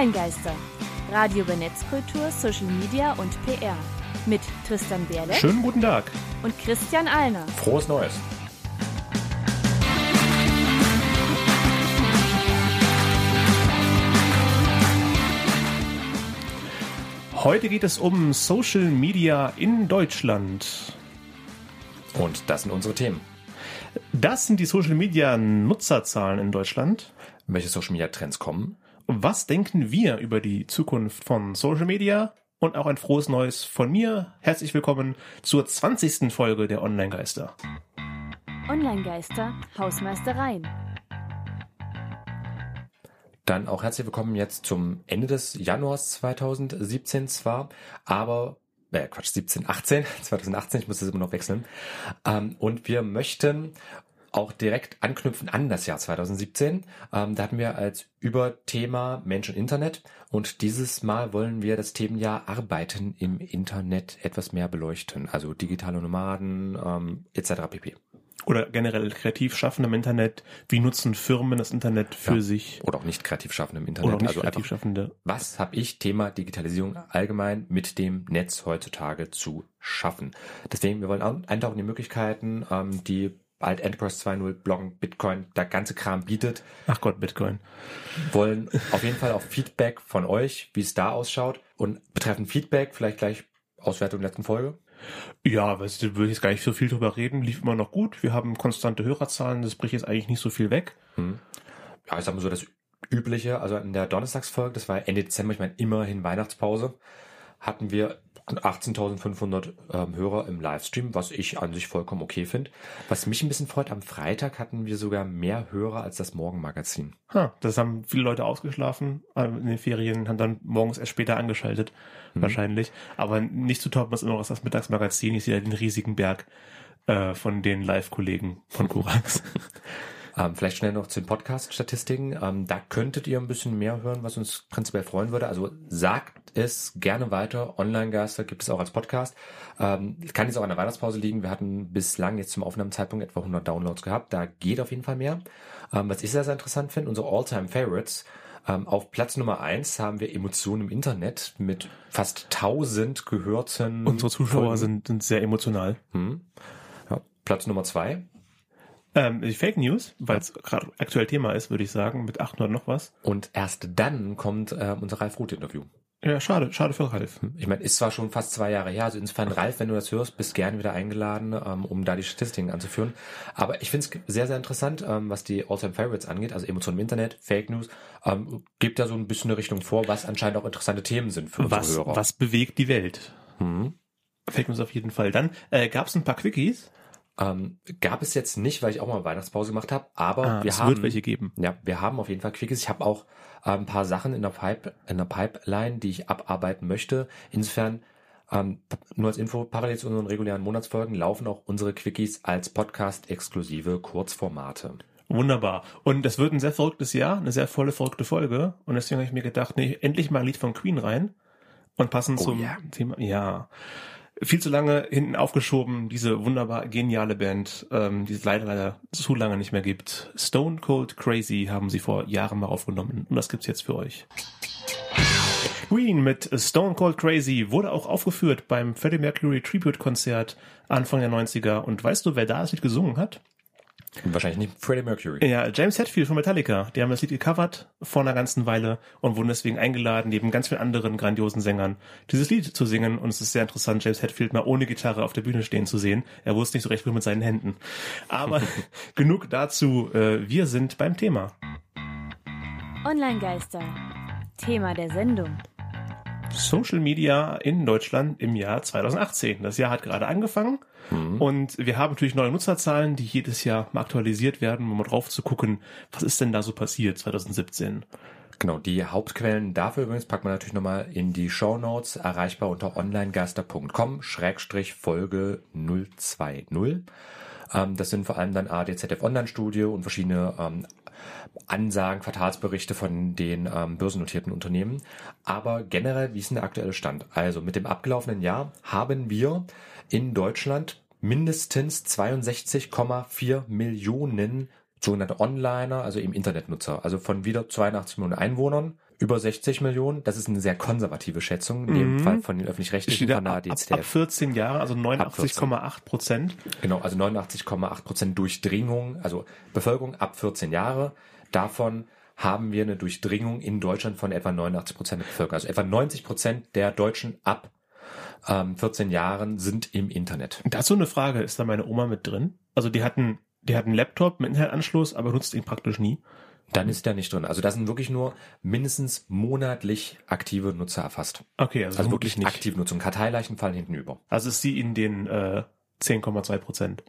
Online-Geister. Radio über Netzkultur, Social Media und PR. Mit Tristan Berle Schönen guten Tag. und Christian Alner. Frohes Neues. Heute geht es um Social Media in Deutschland. Und das sind unsere Themen. Das sind die Social Media Nutzerzahlen in Deutschland. Welche Social Media Trends kommen? Was denken wir über die Zukunft von Social Media? Und auch ein frohes Neues von mir. Herzlich willkommen zur 20. Folge der Online-Geister. Online-Geister, Hausmeistereien. Dann auch herzlich willkommen jetzt zum Ende des Januars 2017 zwar, aber äh, Quatsch, 17, 18, 2018, ich muss das immer noch wechseln. Ähm, und wir möchten auch direkt anknüpfen an das Jahr 2017. Ähm, da hatten wir als Überthema Mensch und Internet und dieses Mal wollen wir das Themenjahr Arbeiten im Internet etwas mehr beleuchten, also digitale Nomaden ähm, etc. pp. Oder generell kreativ schaffende im Internet. Wie nutzen Firmen das Internet für Ja. sich? Oder auch nicht kreativ schaffende im Internet. Oder auch nicht also kreativ schaffende. was habe ich Thema Digitalisierung allgemein mit dem Netz heutzutage zu schaffen. Deswegen, wir wollen auch eintauchen in die Möglichkeiten, ähm, die bald Enterprise 2.0, Bloggen, Bitcoin, der ganze Kram bietet. Ach Gott, Bitcoin. Wollen auf jeden Fall auch Feedback von euch, wie es da ausschaut. Und betreffend Feedback, vielleicht gleich Auswertung der letzten Folge. Ja, weißt du, würde ich jetzt gar nicht so viel drüber reden. Lief immer noch gut. Wir haben konstante Hörerzahlen. Das bricht jetzt eigentlich nicht so viel weg. Ja, ich sag mal so das Übliche, also in der Donnerstagsfolge, das war Ende Dezember, ich meine immerhin Weihnachtspause, hatten wir 18.500 ähm, Hörer im Livestream, was ich an sich vollkommen okay finde. Was mich ein bisschen freut, am Freitag hatten wir sogar mehr Hörer als das Morgenmagazin. Ha, das haben viele Leute ausgeschlafen äh, in den Ferien, haben dann morgens erst später angeschaltet, wahrscheinlich. Aber nicht zu toppen ist immer noch das Mittagsmagazin. Ich sehe den riesigen Berg äh, von den Live-Kollegen von Korax. Ähm, vielleicht schnell noch zu den Podcast-Statistiken. Ähm, da könntet ihr ein bisschen mehr hören, was uns prinzipiell freuen würde. Also sagt es gerne weiter. Online-Geister gibt es auch als Podcast. Ähm, kann jetzt auch an der Weihnachtspause liegen. Wir hatten bislang jetzt zum Aufnahmezeitpunkt etwa 100 Downloads gehabt. Da geht auf jeden Fall mehr. Ähm, was ich sehr, sehr interessant finde, unsere All-Time-Favorites. Ähm, auf Platz Nummer eins haben wir Emotionen im Internet mit fast 1000 gehörten. Unsere Zuschauer Folgen. sind, sind sehr emotional. Hm. Ja, Platz Nummer zwei Ähm, die Fake News, weil es gerade aktuell Thema ist, würde ich sagen, mit 800 noch was. Und erst dann kommt äh, unser Ralf Ruth Interview. Ja, schade, schade für Ralf. Ich meine, ist zwar schon fast zwei Jahre her, also insofern, Ralf, wenn du das hörst, bist gerne wieder eingeladen, ähm, um da die Statistiken anzuführen. Aber ich finde es sehr, sehr interessant, ähm, was die All-Time Favorites angeht, also Emotionen im Internet, Fake News, ähm, gibt ja so ein bisschen eine Richtung vor, was anscheinend auch interessante Themen sind für unsere Was, Hörer. was bewegt die Welt? Hm. Fake News auf jeden Fall. Dann äh, gab es ein paar Quickies. Ähm, gab es jetzt nicht, weil ich auch mal Weihnachtspause gemacht habe, aber Ah, wir es haben wird welche geben. Ja, wir haben auf jeden Fall Quickies. Ich habe auch äh, ein paar Sachen in der Pipe, in der Pipeline, die ich abarbeiten möchte. Insofern ähm, nur als Info, parallel zu unseren regulären Monatsfolgen laufen auch unsere Quickies als Podcast-exklusive Kurzformate. Wunderbar. Und das wird ein sehr verrücktes Jahr, eine sehr volle, verrückte Folge. Und deswegen habe ich mir gedacht, nee, endlich mal ein Lied von Queen rein. Und passend Oh zum ja. Thema, ja. Viel zu lange hinten aufgeschoben, diese wunderbar geniale Band, ähm, die es leider, leider zu lange nicht mehr gibt. Stone Cold Crazy haben sie vor Jahren mal aufgenommen. Und das gibt's jetzt für euch. Queen mit Stone Cold Crazy wurde auch aufgeführt beim Freddie Mercury Tribute Konzert Anfang der 90er. Und weißt du, wer da das Lied gesungen hat? Wahrscheinlich nicht Freddie Mercury. Ja, James Hetfield von Metallica. Die haben das Lied gecovert vor einer ganzen Weile und wurden deswegen eingeladen, neben ganz vielen anderen grandiosen Sängern, dieses Lied zu singen. Und es ist sehr interessant, James Hetfield mal ohne Gitarre auf der Bühne stehen zu sehen. Er wusste nicht so recht, wo mit seinen Händen. Aber genug dazu. Äh, Wir sind beim Thema. Online-Geister. Thema der Sendung. Social Media in Deutschland im Jahr 2018. Das Jahr hat gerade angefangen und wir haben natürlich neue Nutzerzahlen, die jedes Jahr mal aktualisiert werden, um mal drauf zu gucken, was ist denn da so passiert 2017. Genau, die Hauptquellen dafür übrigens packt man natürlich nochmal in die Show Notes, erreichbar unter onlinegeister.com, Schrägstrich Folge 020. Ähm, das sind vor allem dann ADZF Online Studio und verschiedene ähm, Ansagen, Quartalsberichte von den ähm, börsennotierten Unternehmen. Aber generell, wie ist denn der aktuelle Stand? Also mit dem abgelaufenen Jahr haben wir in Deutschland mindestens 62,4 Millionen sogenannte Onliner, also eben Internetnutzer. Also von wieder 82 Millionen Einwohnern über 60 Millionen. Das ist eine sehr konservative Schätzung, in dem Mhm. Fall von den öffentlich-rechtlichen, von der ab, ab, ab DZDF. 14 Jahre, also 89,8 Prozent. Genau, also 89,8 Prozent Durchdringung, also Bevölkerung ab 14 Jahre. Davon haben wir eine Durchdringung in Deutschland von etwa 89 Prozent der Bevölkerung. Also etwa 90 Prozent der Deutschen ab ähm, 14 Jahren sind im Internet. Dazu eine Frage, ist da meine Oma mit drin? Also die hatten, die hatten einen Laptop mit Internetanschluss, aber nutzt ihn praktisch nie. Dann ist der nicht drin. Also da sind wirklich nur mindestens monatlich aktive Nutzer erfasst. Okay, also, Also wirklich nicht. aktive Nutzung. Karteileichen fallen hinten über. Also ist sie in den äh, 10,2 Prozent.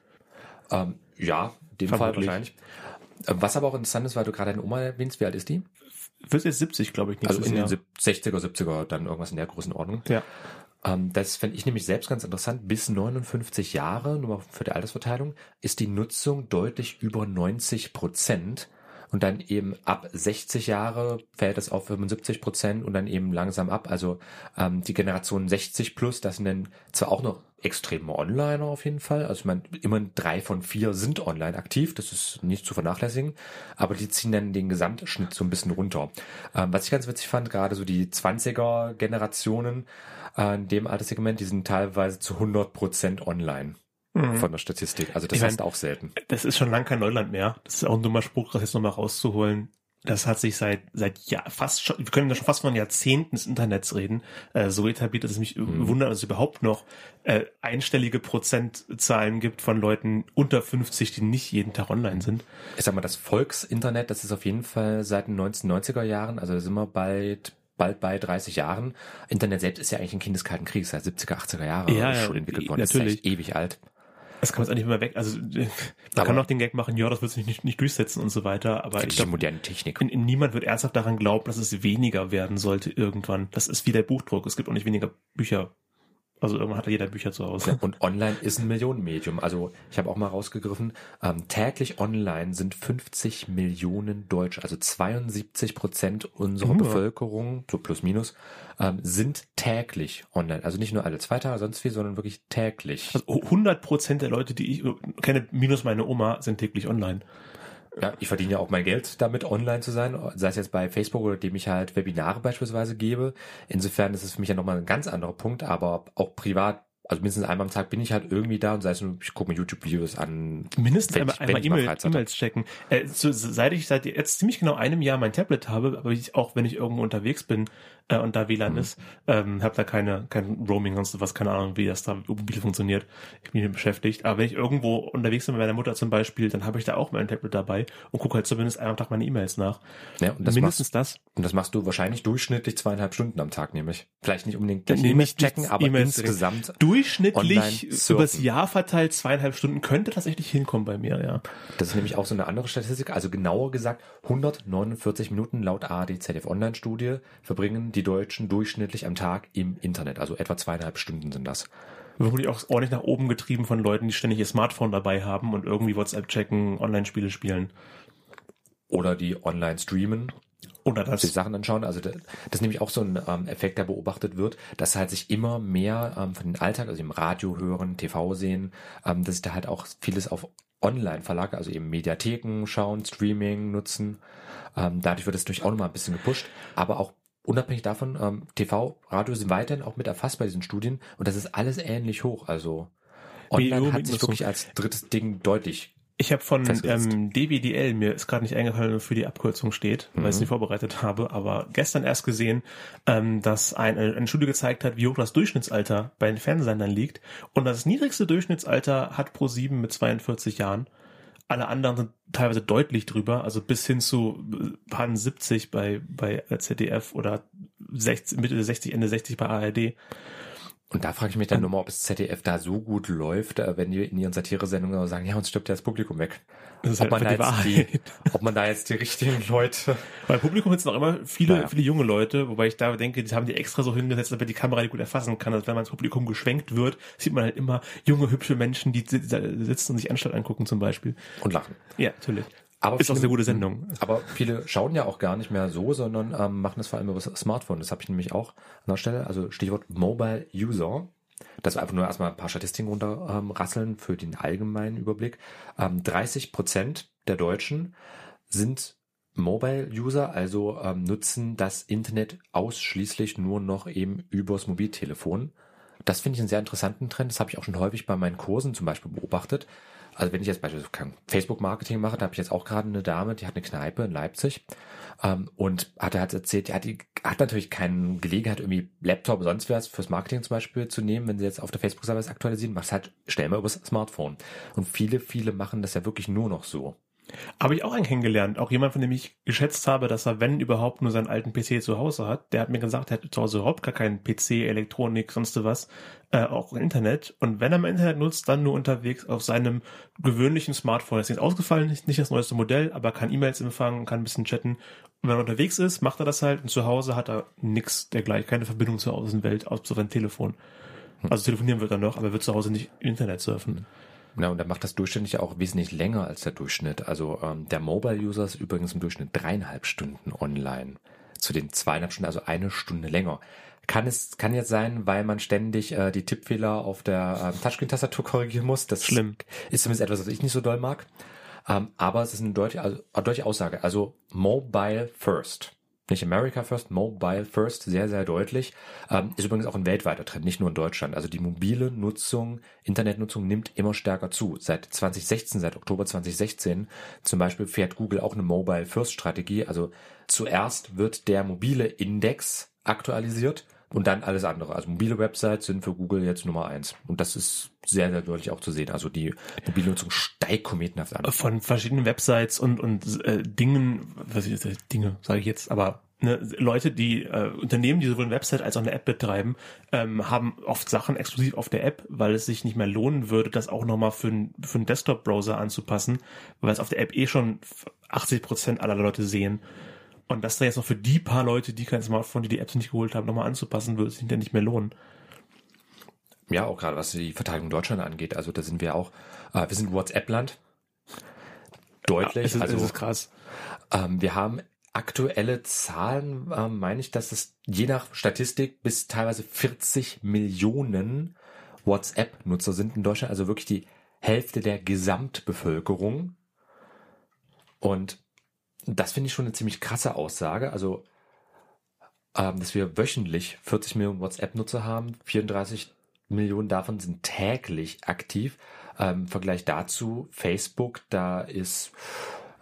Ähm, ja, in dem Fall wahrscheinlich. Äh, Was aber auch interessant ist, weil du gerade deine Oma erwähnst, wie alt ist die? Wird jetzt 70, glaube ich, Also in den Jahr. sieb- 60er, 70er, dann irgendwas in der Größenordnung. Ja. Ähm, das fände ich nämlich selbst ganz interessant. Bis 59 Jahre, nur mal für die Altersverteilung, ist die Nutzung deutlich über 90 Prozent. Und dann eben ab 60 Jahre fällt es auf 75 Prozent und dann eben langsam ab. Also ähm, die Generation 60 plus, das sind dann zwar auch noch extreme Onliner auf jeden Fall. Also meine, immer drei von vier sind online aktiv, das ist nicht zu vernachlässigen, aber die ziehen dann den Gesamtschnitt so ein bisschen runter. Ähm, was ich ganz witzig fand, gerade so die 20er Generationen äh, in dem Alterssegment, die sind teilweise zu 100 Prozent online Mhm. von der Statistik. Also das Ich mein, hast du auch selten. Das ist schon lang kein Neuland mehr. Das ist auch ein dummer Spruch, das jetzt nochmal rauszuholen. Das hat sich seit, seit ja, fast schon, wir können ja schon fast von Jahrzehnten des Internets reden, äh, so etabliert, dass es mich Mhm. wundert, dass es überhaupt noch äh, einstellige Prozentzahlen gibt von Leuten unter 50, die nicht jeden Tag online sind. Ich sag mal, das Volksinternet, das ist auf jeden Fall seit den 1990er Jahren, also da sind wir bald bald bei 30 Jahren. Internet selbst ist ja eigentlich ein Kind des Kalten Kriegs, seit 70er, 80er Jahre Ja, ja, schon entwickelt worden. natürlich. Das ist ewig alt. Das kann man jetzt auch nicht mehr weg. Also äh, man Aber- kann auch den Gag machen, ja, das wird sich nicht, nicht durchsetzen und so weiter, aber ich Die glaube, moderne Technik. niemand wird ernsthaft daran glauben, dass es weniger werden sollte irgendwann. Das ist wie der Buchdruck. Es gibt auch nicht weniger Bücher. Also irgendwann hat jeder Bücher zu Hause. Und online ist ein Millionenmedium. Also ich habe auch mal rausgegriffen, ähm, täglich online sind 50 Millionen Deutsche, also 72 Prozent unserer Ja. Bevölkerung, so plus minus, ähm, sind täglich online. Also nicht nur alle zwei Tage, sonst viel, sondern wirklich täglich. Also 100 Prozent der Leute, die ich kenne, minus meine Oma, sind täglich online. Ja, ich verdiene ja auch mein Geld damit, online zu sein, sei es jetzt bei Facebook oder dem ich halt Webinare beispielsweise gebe. Insofern ist es für mich ja nochmal ein ganz anderer Punkt, aber auch privat, also mindestens einmal am Tag bin ich halt irgendwie da und sei es nur, ich gucke mir YouTube-Videos an. Mindestens wenn einmal, ich- wenn einmal. E-Mails checken. Äh, so, seit ich seit jetzt ziemlich genau einem Jahr mein Tablet habe, aber ich, auch wenn ich irgendwo unterwegs bin äh, und da WLAN Mhm. ist, ähm, habe da keine kein Roaming und sowas, keine Ahnung, wie das da mobil funktioniert. Ich bin hier beschäftigt. Aber wenn ich irgendwo unterwegs bin mit meiner Mutter zum Beispiel, dann habe ich da auch mein Tablet dabei und gucke halt zumindest einmal am Tag meine E-Mails nach. Ja, und das Mindestens machst, das. und das machst du wahrscheinlich durchschnittlich zweieinhalb Stunden am Tag, nämlich. Vielleicht nicht unbedingt gleich E-Mails checken, aber E-Mails insgesamt. Durchschnittlich Online übers Jahr verteilt zweieinhalb Stunden könnte tatsächlich hinkommen bei mir, ja. Das ist nämlich auch so eine andere Statistik. Also genauer gesagt, 149 Minuten laut ARD-ZDF Online-Studie verbringen die Deutschen durchschnittlich am Tag im Internet. Also etwa zweieinhalb Stunden sind das. Vermutlich auch ordentlich nach oben getrieben von Leuten, die ständig ihr Smartphone dabei haben und irgendwie WhatsApp checken, Online-Spiele spielen. Oder die online streamen Oder sich das. Sachen anschauen. Also das, das ist nämlich auch so ein ähm, Effekt, der beobachtet wird, dass halt sich immer mehr ähm, von den Alltag, also im Radio hören, TV sehen, ähm, dass sich da halt auch vieles auf online verlagert, also eben Mediatheken schauen, Streaming nutzen. Ähm, dadurch wird es natürlich auch nochmal ein bisschen gepusht, aber auch unabhängig davon, ähm, TV, Radio sind weiterhin auch mit erfasst bei diesen Studien und das ist alles ähnlich hoch. Also online Video- hat sich wirklich als drittes Ding deutlich Ich habe von ähm, DWDL, mir ist gerade nicht eingefallen, wofür die Abkürzung steht, weil ich es Mhm. nicht vorbereitet habe, aber gestern erst gesehen, ähm, dass ein, eine Studie gezeigt hat, wie hoch das Durchschnittsalter bei den Fernsehsendern liegt. Und das niedrigste Durchschnittsalter hat Pro7 mit 42 Jahren. Alle anderen sind teilweise deutlich drüber, also bis hin zu äh, Pan 70 bei, bei ZDF oder 60, Mitte 60, Ende 60 bei ARD. Und da frage ich mich dann nur mal, ob das ZDF da so gut läuft, äh, wenn die in ihren Satiresendungen sagen, ja, uns stirbt ja das Publikum weg. Das ist Ob halt man, da die jetzt die, ob man da jetzt die richtigen Leute. Beim Publikum sitzen auch immer viele, Naja. viele junge Leute, wobei ich da denke, die haben die extra so hingesetzt, damit die Kamera die gut erfassen kann. Also wenn man ins Publikum geschwenkt wird, sieht man halt immer junge, hübsche Menschen, die si- sitzen und sich Anstalt angucken zum Beispiel. Und lachen. Ja, natürlich. Aber Ist auch viele- eine gute Sendung. Aber viele schauen ja auch gar nicht mehr so, sondern ähm, machen das vor allem über das Smartphone. Das habe ich nämlich auch an der Stelle. Also Stichwort Mobile User. Das war einfach nur erstmal ein paar Statistiken runterrasseln ähm, für den allgemeinen Überblick. Ähm, 30 Prozent der Deutschen sind Mobile-User, also ähm, nutzen das Internet ausschließlich nur noch eben übers Mobiltelefon. Das finde ich einen sehr interessanten Trend. Das habe ich auch schon häufig bei meinen Kursen zum Beispiel beobachtet. Also wenn ich jetzt beispielsweise Facebook-Marketing mache, da habe ich jetzt auch gerade eine Dame, die hat eine Kneipe in Leipzig ähm, und hat halt erzählt, die hat, die hat natürlich keine Gelegenheit, irgendwie Laptop oder sonst was fürs Marketing zum Beispiel zu nehmen, wenn sie jetzt auf der Facebook-Seite aktualisieren, macht es halt schnell mal übers Smartphone. Und viele, viele machen das ja wirklich nur noch so. Habe ich auch einen kennengelernt. Auch jemand, von dem ich geschätzt habe, dass er, wenn überhaupt, nur seinen alten PC zu Hause hat. Der hat mir gesagt, er hat zu Hause überhaupt gar keinen PC, Elektronik, sonst was, äh, auch Internet. Und wenn er mal Internet nutzt, dann nur unterwegs auf seinem gewöhnlichen Smartphone. Das ist jetzt ausgefallen, nicht, nicht das neueste Modell, aber kann E-Mails empfangen, kann ein bisschen chatten. Und wenn er unterwegs ist, macht er das halt. Und zu Hause hat er nix dergleichen, keine Verbindung zur Außenwelt, außer sein Telefon. Also telefonieren wird er noch, aber er wird zu Hause nicht Internet surfen. Ja, und da macht das durchschnittlich auch wesentlich länger als der Durchschnitt. Also ähm, der Mobile-User ist übrigens im Durchschnitt dreieinhalb Stunden online. Zu den zweieinhalb Stunden, also eine Stunde länger. Kann es kann jetzt sein, weil man ständig äh, die Tippfehler auf der ähm, Touchscreen-Tastatur korrigieren muss. Das Schlimm. ist zumindest etwas, was ich nicht so doll mag. Ähm, aber es ist eine deutliche, also, eine deutliche Aussage. Also Mobile First nicht America First, Mobile First, sehr, sehr deutlich. Ähm, ist übrigens auch ein weltweiter Trend, nicht nur in Deutschland. Also die mobile Nutzung, Internetnutzung nimmt immer stärker zu. Seit 2016, seit Oktober 2016 zum Beispiel fährt Google auch eine Mobile First Strategie. Also zuerst wird der mobile Index aktualisiert und dann alles andere. Also mobile Websites sind für Google jetzt Nummer eins. Und das ist sehr, sehr deutlich auch zu sehen. Also die mobile Nutzung steigt kometenhaft an. Von verschiedenen Websites und, und äh, Dingen, was ich jetzt, Dinge sage ich jetzt, aber ne, Leute, die äh, Unternehmen, die sowohl eine Website als auch eine App betreiben, ähm, haben oft Sachen exklusiv auf der App, weil es sich nicht mehr lohnen würde, das auch nochmal für, ein, für einen Desktop-Browser anzupassen, weil es auf der App eh schon 80 Prozent aller Leute sehen. Und das dann jetzt noch für die paar Leute, die kein Smartphone, die die Apps nicht geholt haben, nochmal anzupassen, würde es sich dann nicht mehr lohnen. Ja, auch gerade was die Verteidigung Deutschland angeht. Also da sind wir auch, äh, wir sind WhatsApp-Land. Deutlich. Ja, es ist, also, es ist krass. Ähm, wir haben aktuelle Zahlen, äh, meine ich, dass es je nach Statistik bis teilweise 40 Millionen WhatsApp-Nutzer sind in Deutschland. Also wirklich die Hälfte der Gesamtbevölkerung. Und das finde ich schon eine ziemlich krasse Aussage. Also, ähm, dass wir wöchentlich 40 Millionen WhatsApp-Nutzer haben, 34 Millionen davon sind täglich aktiv. Ähm, Im Vergleich dazu Facebook, da ist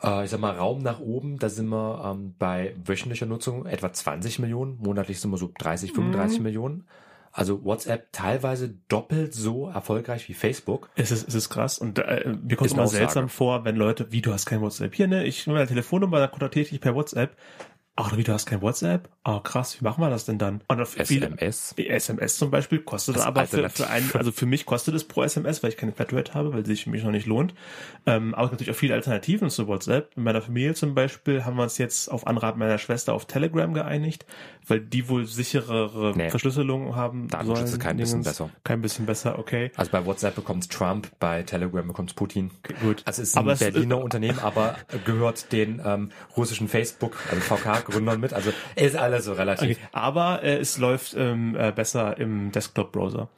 äh, ich sag mal, Raum nach oben, da sind wir ähm, bei wöchentlicher Nutzung etwa 20 Millionen, monatlich sind wir so 30, 35 mhm. Millionen. Also WhatsApp teilweise doppelt so erfolgreich wie Facebook. Es ist, es ist krass. Und äh, mir kommt es immer seltsam vor, wenn Leute, wie du hast kein WhatsApp. Hier, ne, ich nehme meine Telefonnummer, dann kontaktiere ich dich per WhatsApp. Ach, wie, du hast kein WhatsApp? Ah, krass, wie machen wir das denn dann? Und auf SMS? Viele, SMS zum Beispiel kostet das aber für, für einen, also für mich kostet es pro SMS, weil ich keine Flatrate habe, weil sich für mich noch nicht lohnt. Ähm, aber natürlich auch viele Alternativen zu WhatsApp. In meiner Familie zum Beispiel haben wir uns jetzt auf Anrat meiner Schwester auf Telegram geeinigt, weil die wohl sicherere nee. Verschlüsselung haben Datenschutz ist kein bisschen besser. Kein bisschen besser, okay. Also bei WhatsApp bekommt Trump, bei Telegram bekommt Putin. Okay, gut. Also es ist ein aber Berliner ist, Unternehmen, aber gehört den ähm, russischen Facebook, also VK-Gründern mit. Also ist alles so relativ. Okay. Aber äh, es läuft ähm, äh, besser im Desktop-Browser.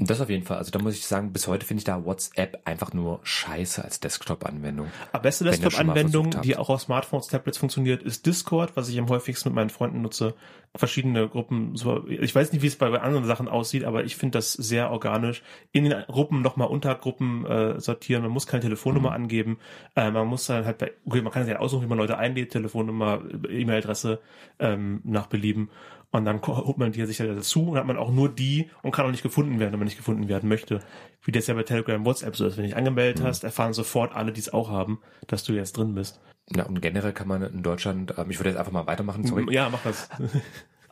Das auf jeden Fall. Also da muss ich sagen, bis heute finde ich da WhatsApp einfach nur scheiße als Desktop-Anwendung. Aber beste Desktop-Anwendung, die auch auf Smartphones, Tablets funktioniert, ist Discord, was ich am häufigsten mit meinen Freunden nutze. Verschiedene Gruppen. Ich weiß nicht, wie es bei, bei anderen Sachen aussieht, aber ich finde das sehr organisch. In den Gruppen nochmal Untergruppen äh, sortieren. Man muss keine Telefonnummer mhm. angeben. Äh, man muss dann halt bei, okay, man kann sich halt aussuchen, wie man Leute einlädt, Telefonnummer, E-Mail-Adresse ähm, nach Belieben. Und dann holt man die sich halt dazu und hat man auch nur die und kann auch nicht gefunden werden, wenn man nicht gefunden werden möchte. Wie das ja bei Telegram WhatsApp so ist. Wenn du dich angemeldet mhm. hast, erfahren sofort alle, die es auch haben, dass du jetzt drin bist. Ja, und generell kann man in Deutschland, ähm, ich würde jetzt einfach mal weitermachen, sorry. Ja, mach das.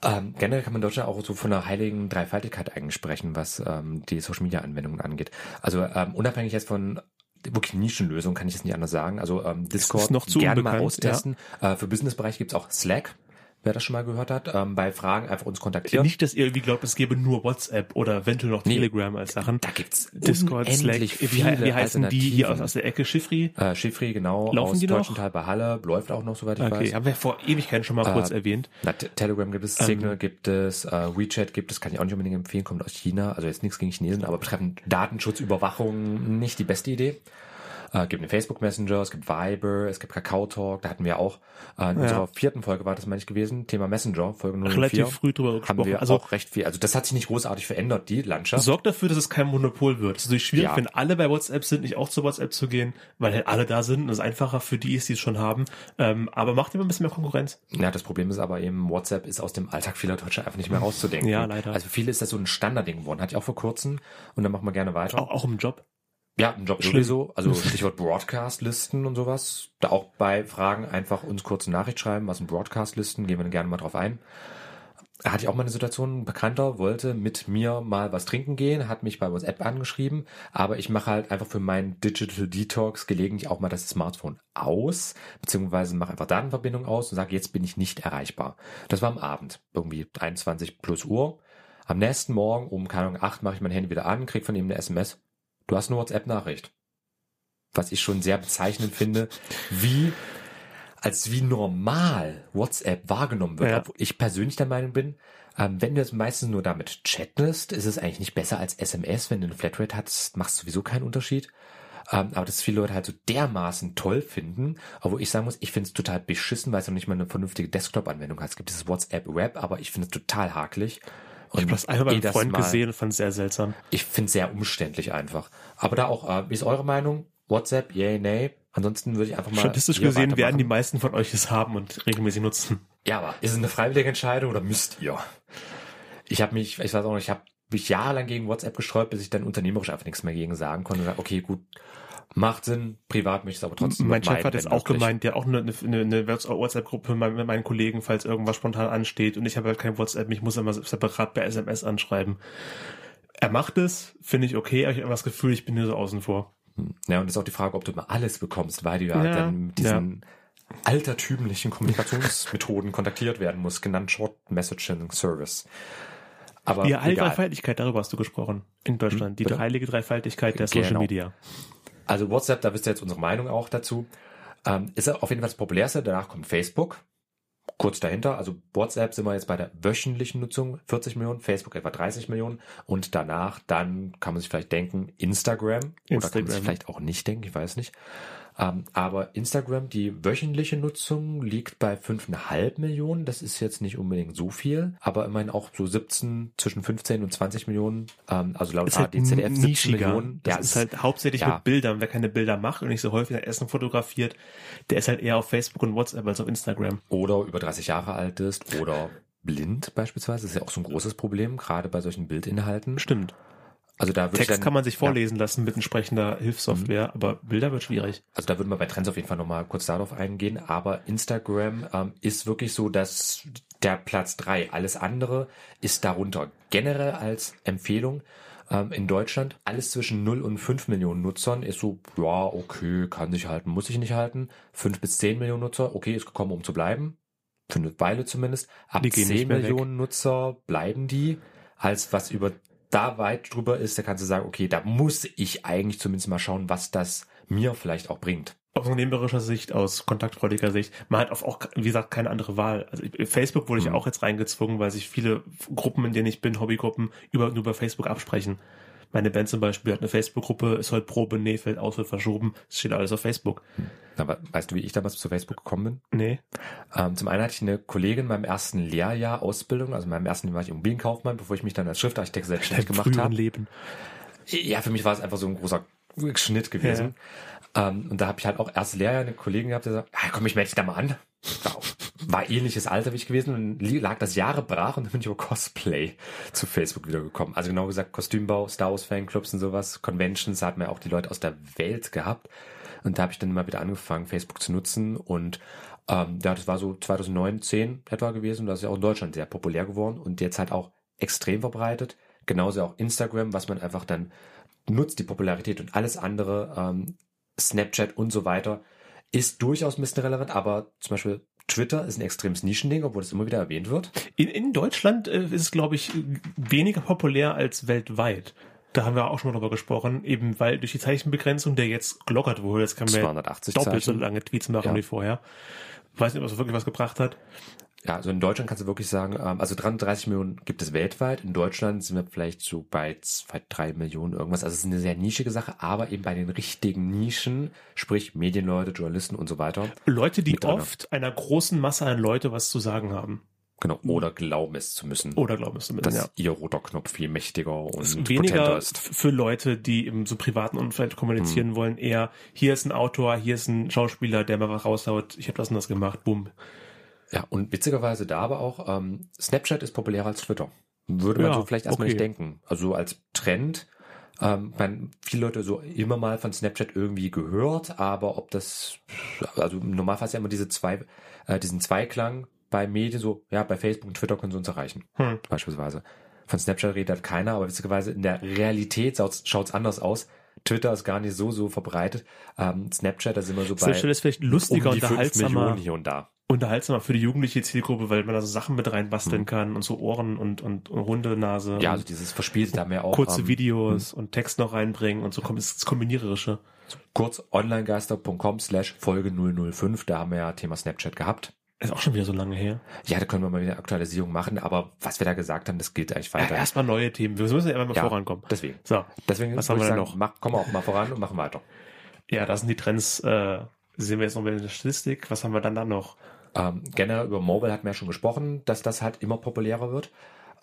Ähm, generell kann man in Deutschland auch so von einer heiligen Dreifaltigkeit eigentlich sprechen, was ähm, die Social Media Anwendungen angeht. Also ähm, unabhängig jetzt von wirklich Nischenlösung, kann ich das nicht anders sagen. Also ähm, Discord noch zu gerne mal austesten. Ja. Äh, für Businessbereich gibt's auch Slack wer das schon mal gehört hat, ähm, bei Fragen einfach uns kontaktieren. Nicht, dass ihr irgendwie glaubt, es gäbe nur WhatsApp oder eventuell noch Telegram nee, als Sachen. Da gibt's Discord, Slack. Wie, wie heißen die hier aus, aus der Ecke? Schifri? Äh, Schifri, genau. Laufen aus die deutschen Teil bei Halle. Läuft auch noch, soweit ich okay, weiß. haben wir vor Ewigkeiten schon mal äh, kurz erwähnt. Na, Telegram gibt es, Signal ähm, gibt es, äh, WeChat gibt es, kann ich auch nicht unbedingt empfehlen, kommt aus China. Also jetzt nichts gegen Chinesen, aber betreffend Datenschutz, Überwachung nicht die beste Idee. Äh, gibt den Facebook Messenger, es gibt Viber, es gibt Kakao Talk, da hatten wir auch, äh, in Ja. unserer vierten Folge war das, meine ich, gewesen, Thema Messenger, Folge 04. Relativ früh drüber haben gesprochen. wir Also auch recht viel, also das hat sich nicht großartig verändert, die Landschaft. sorgt dafür, dass es kein Monopol wird. Es ist natürlich schwierig, Ja. wenn alle bei WhatsApp sind, nicht auch zu WhatsApp zu gehen, weil halt alle da sind und es einfacher für die ist, die es schon haben. Ähm, aber macht immer ein bisschen mehr Konkurrenz. Ja, das Problem ist aber eben, WhatsApp ist aus dem Alltag vieler Deutscher einfach nicht mehr rauszudenken. Ja, leider. Also für viele ist das so ein Standardding geworden. Hatte ich auch vor kurzem und dann machen wir gerne weiter. Auch, auch im Job. Ja, ein Job sowieso. Also Stichwort Broadcast-Listen und sowas. Da auch bei Fragen einfach uns kurze Nachricht schreiben, was sind Broadcast-Listen, gehen wir dann gerne mal drauf ein. Hatte ich auch mal eine Situation, ein Bekannter wollte mit mir mal was trinken gehen, hat mich bei WhatsApp angeschrieben, aber ich mache halt einfach für meinen Digital Detox gelegentlich auch mal das Smartphone aus, beziehungsweise mache einfach Datenverbindung aus und sage, jetzt bin ich nicht erreichbar. Das war am Abend, irgendwie 21 plus Uhr. Am nächsten Morgen um, keine Ahnung, 8 mache ich mein Handy wieder an, krieg von ihm eine SMS. Du hast eine WhatsApp-Nachricht. Was ich schon sehr bezeichnend finde, wie, als wie normal WhatsApp wahrgenommen wird. Ja. Obwohl ich persönlich der Meinung bin, ähm, wenn du jetzt meistens nur damit chattest, ist es eigentlich nicht besser als SMS. Wenn du eine Flatrate hast, macht sowieso keinen Unterschied. Ähm, aber dass viele Leute halt so dermaßen toll finden, obwohl ich sagen muss, ich finde es total beschissen, weil es noch nicht mal eine vernünftige Desktop-Anwendung hat. Es gibt dieses WhatsApp-Web, aber ich finde es total hakelig. Ich habe das einmal beim jedes Freund gesehen und fand es sehr seltsam. ich finde es sehr umständlich einfach. Aber da auch, äh, wie ist eure Meinung? WhatsApp, yay, nay? Ansonsten würde ich einfach mal. Statistisch gesehen werden die meisten von euch es haben und regelmäßig nutzen. Ja, aber ist es eine freiwillige Entscheidung oder müsst ihr? Ich habe mich, ich weiß auch nicht, ich habe mich jahrelang gegen WhatsApp gesträubt, bis ich dann unternehmerisch einfach nichts mehr gegen sagen konnte. Und sag, okay, gut, macht Sinn, privat möchte ich es aber trotzdem mein Chef hat jetzt auch gemeint, der hat auch eine, eine, eine WhatsApp-Gruppe mit meinen Kollegen, falls irgendwas spontan ansteht und ich habe halt kein WhatsApp, ich muss immer separat per SMS anschreiben. Er macht es, finde ich okay, aber ich habe das Gefühl, ich bin hier so außen vor. Ja, und ist auch die Frage, ob du mal alles bekommst, weil du ja, Ja, dann mit diesen altertümlichen Kommunikationsmethoden kontaktiert werden musst, genannt Short Messaging Service. Aber Die. Dreifaltigkeit, darüber hast du gesprochen. In Deutschland. Die bitte? heilige Dreifaltigkeit der Social Genau. Media. Also WhatsApp, da wisst ihr jetzt unsere Meinung auch dazu. Ähm, ist auf jeden Fall das populärste. Danach kommt Facebook. Kurz dahinter, also WhatsApp sind wir jetzt bei der wöchentlichen Nutzung 40 Millionen, Facebook etwa 30 Millionen und danach dann kann man sich vielleicht denken Instagram, oder kann man Instagram. sich vielleicht auch nicht denken, ich weiß nicht. Ähm, aber Instagram, die wöchentliche Nutzung liegt bei 5,5 Millionen. Das ist jetzt nicht unbedingt so viel, aber immerhin auch so 17, zwischen 15 und 20 Millionen. Ähm, also laut Ist halt ADZF 17 nischiger. Millionen. Das Ja, ist es- halt hauptsächlich ja. mit Bildern. Wer keine Bilder macht und nicht so häufig sein Essen fotografiert, der ist halt eher auf Facebook und WhatsApp als auf Instagram. oder über 30 Jahre alt ist oder blind beispielsweise. Das ist ja auch so ein großes Problem, gerade bei solchen Bildinhalten. Stimmt. Also da ich Text dann, kann man sich Ja, Mhm. vorlesen lassen mit entsprechender Hilfssoftware, aber Bilder wird schwierig. also da würden wir bei Trends auf jeden Fall nochmal kurz darauf eingehen. Aber Instagram ähm, ist wirklich so, dass der Platz drei, alles andere ist darunter. Generell als Empfehlung ähm, in Deutschland, alles zwischen 0 und 5 Millionen Nutzern ist so, ja, okay, kann sich halten, muss sich nicht halten. 5 bis 10 Millionen Nutzer, okay, ist gekommen, um zu bleiben. Für eine Weile zumindest. Ab Die gehen nicht 10 mehr weg. Millionen Nutzer bleiben die. Als was über da weit drüber ist, da kannst du sagen, okay, da muss ich eigentlich zumindest mal schauen, was das mir vielleicht auch bringt. Aus unternehmerischer Sicht, aus kontaktfreudiger Sicht, man hat auch, wie gesagt, keine andere Wahl. Also ich- Facebook wurde ich Mhm. auch jetzt reingezwungen, weil sich viele Gruppen, in denen ich bin, Hobbygruppen, über, nur über Facebook absprechen. Meine Band zum Beispiel hat eine Facebook-Gruppe, ist heute Probe, nee, fällt aus, wird verschoben. Es steht alles auf Facebook. Aber weißt du, wie ich damals zu Facebook gekommen bin? Nee. Ähm, zum einen hatte ich eine Kollegin in meinem ersten Lehrjahr Ausbildung, also in meinem ersten Jahr war ich Immobilienkaufmann, bevor ich mich dann als Schriftarchitekt selbstständig gemacht habe. Leben. Ja, für mich war es einfach so ein großer Schnitt gewesen. Ähm, und da habe ich halt auch erst Lehrjahr eine Kollegin gehabt, die sagt, ja, komm, ich melde dich da mal an. War, war ähnliches Alter wie ich gewesen und lag das Jahre brach und dann bin ich über Cosplay zu Facebook wiedergekommen. Also genau gesagt Kostümbau, Star Wars Fanclubs und sowas, Conventions, da hatten wir auch die Leute aus der Welt gehabt. Und da habe ich dann immer wieder angefangen, Facebook zu nutzen und ähm, ja, das war so 2009, 10 etwa gewesen. Das ist ja auch in Deutschland sehr populär geworden und jetzt halt auch extrem verbreitet. Genauso auch Instagram, was man einfach dann nutzt, die Popularität und alles andere, ähm, Snapchat und so weiter, ist durchaus ein bisschen relevant, aber zum Beispiel Twitter ist ein extremes Nischending, obwohl es immer wieder erwähnt wird. In, in Deutschland äh, ist es, glaube ich, weniger populär als weltweit. Da haben wir auch schon mal drüber gesprochen, eben weil durch die Zeichenbegrenzung, der jetzt gelockert wurde, jetzt kann man 280 doppelt so Zeichen. lange Tweets machen Ja. wie vorher. Weiß nicht, ob es wirklich was gebracht hat. Ja, also in Deutschland kannst du wirklich sagen, ähm, also 33 Millionen gibt es weltweit. In Deutschland sind wir vielleicht so bei zwei, drei Millionen irgendwas. Also es ist eine sehr nischige Sache, aber eben bei den richtigen Nischen, sprich Medienleute, Journalisten und so weiter. Leute, die oft einer großen Masse an Leute was zu sagen haben. Genau. Oder glauben es zu müssen. Oder glauben es zumindest, dass ja. ihr roter Knopf viel mächtiger und ist potenter weniger ist. für Leute, die im so privaten Umfeld kommunizieren Hm. wollen, eher hier ist ein Autor, hier ist ein Schauspieler, der mal was raushaut, ich habe das und das gemacht, bumm. Ja, und witzigerweise da aber auch, ähm, Snapchat ist populärer als Twitter. Würde man Ja, so vielleicht erstmal okay. nicht denken. Also als Trend, ähm, man, viele Leute so immer mal von Snapchat irgendwie gehört, aber ob das, also ist ja immer diese zwei, äh, diesen Zweiklang bei Medien, so, ja, bei Facebook und Twitter können sie uns erreichen, Hm. beispielsweise. Von Snapchat redet halt keiner, aber witzigerweise in der Realität schaut es anders aus. Twitter ist gar nicht so, so verbreitet. Ähm, Snapchat, da sind wir so bei Snapchat ist vielleicht lustiger, um die 5 unterhaltsamer, Millionen hier und da. Unterhaltsamer für die jugendliche Zielgruppe, weil man da so Sachen mit reinbasteln Hm. kann und so Ohren und, und, und Hundenase Ja, also dieses Verspielte, da haben wir auch kurze ähm, Videos und Text noch reinbringen und so kommt es kombiniererische. kurz onlinegeister.com slash Folge 005, da haben wir ja Thema Snapchat gehabt. Ist auch schon wieder so lange her. Ja, da können wir mal wieder eine Aktualisierung machen, aber was wir da gesagt haben, das gilt eigentlich Ja, weiter. erstmal neue Themen. Wir müssen ja immer mal Ja. vorankommen. Deswegen. So, Deswegen Was haben wir sagen, noch? Mach, kommen wir auch mal voran und machen weiter. ja, das sind die Trends, äh, sehen wir jetzt noch mal in der Statistik. Was haben wir dann da noch? Ähm, generell über Mobile hatten wir ja schon gesprochen, dass das halt immer populärer wird.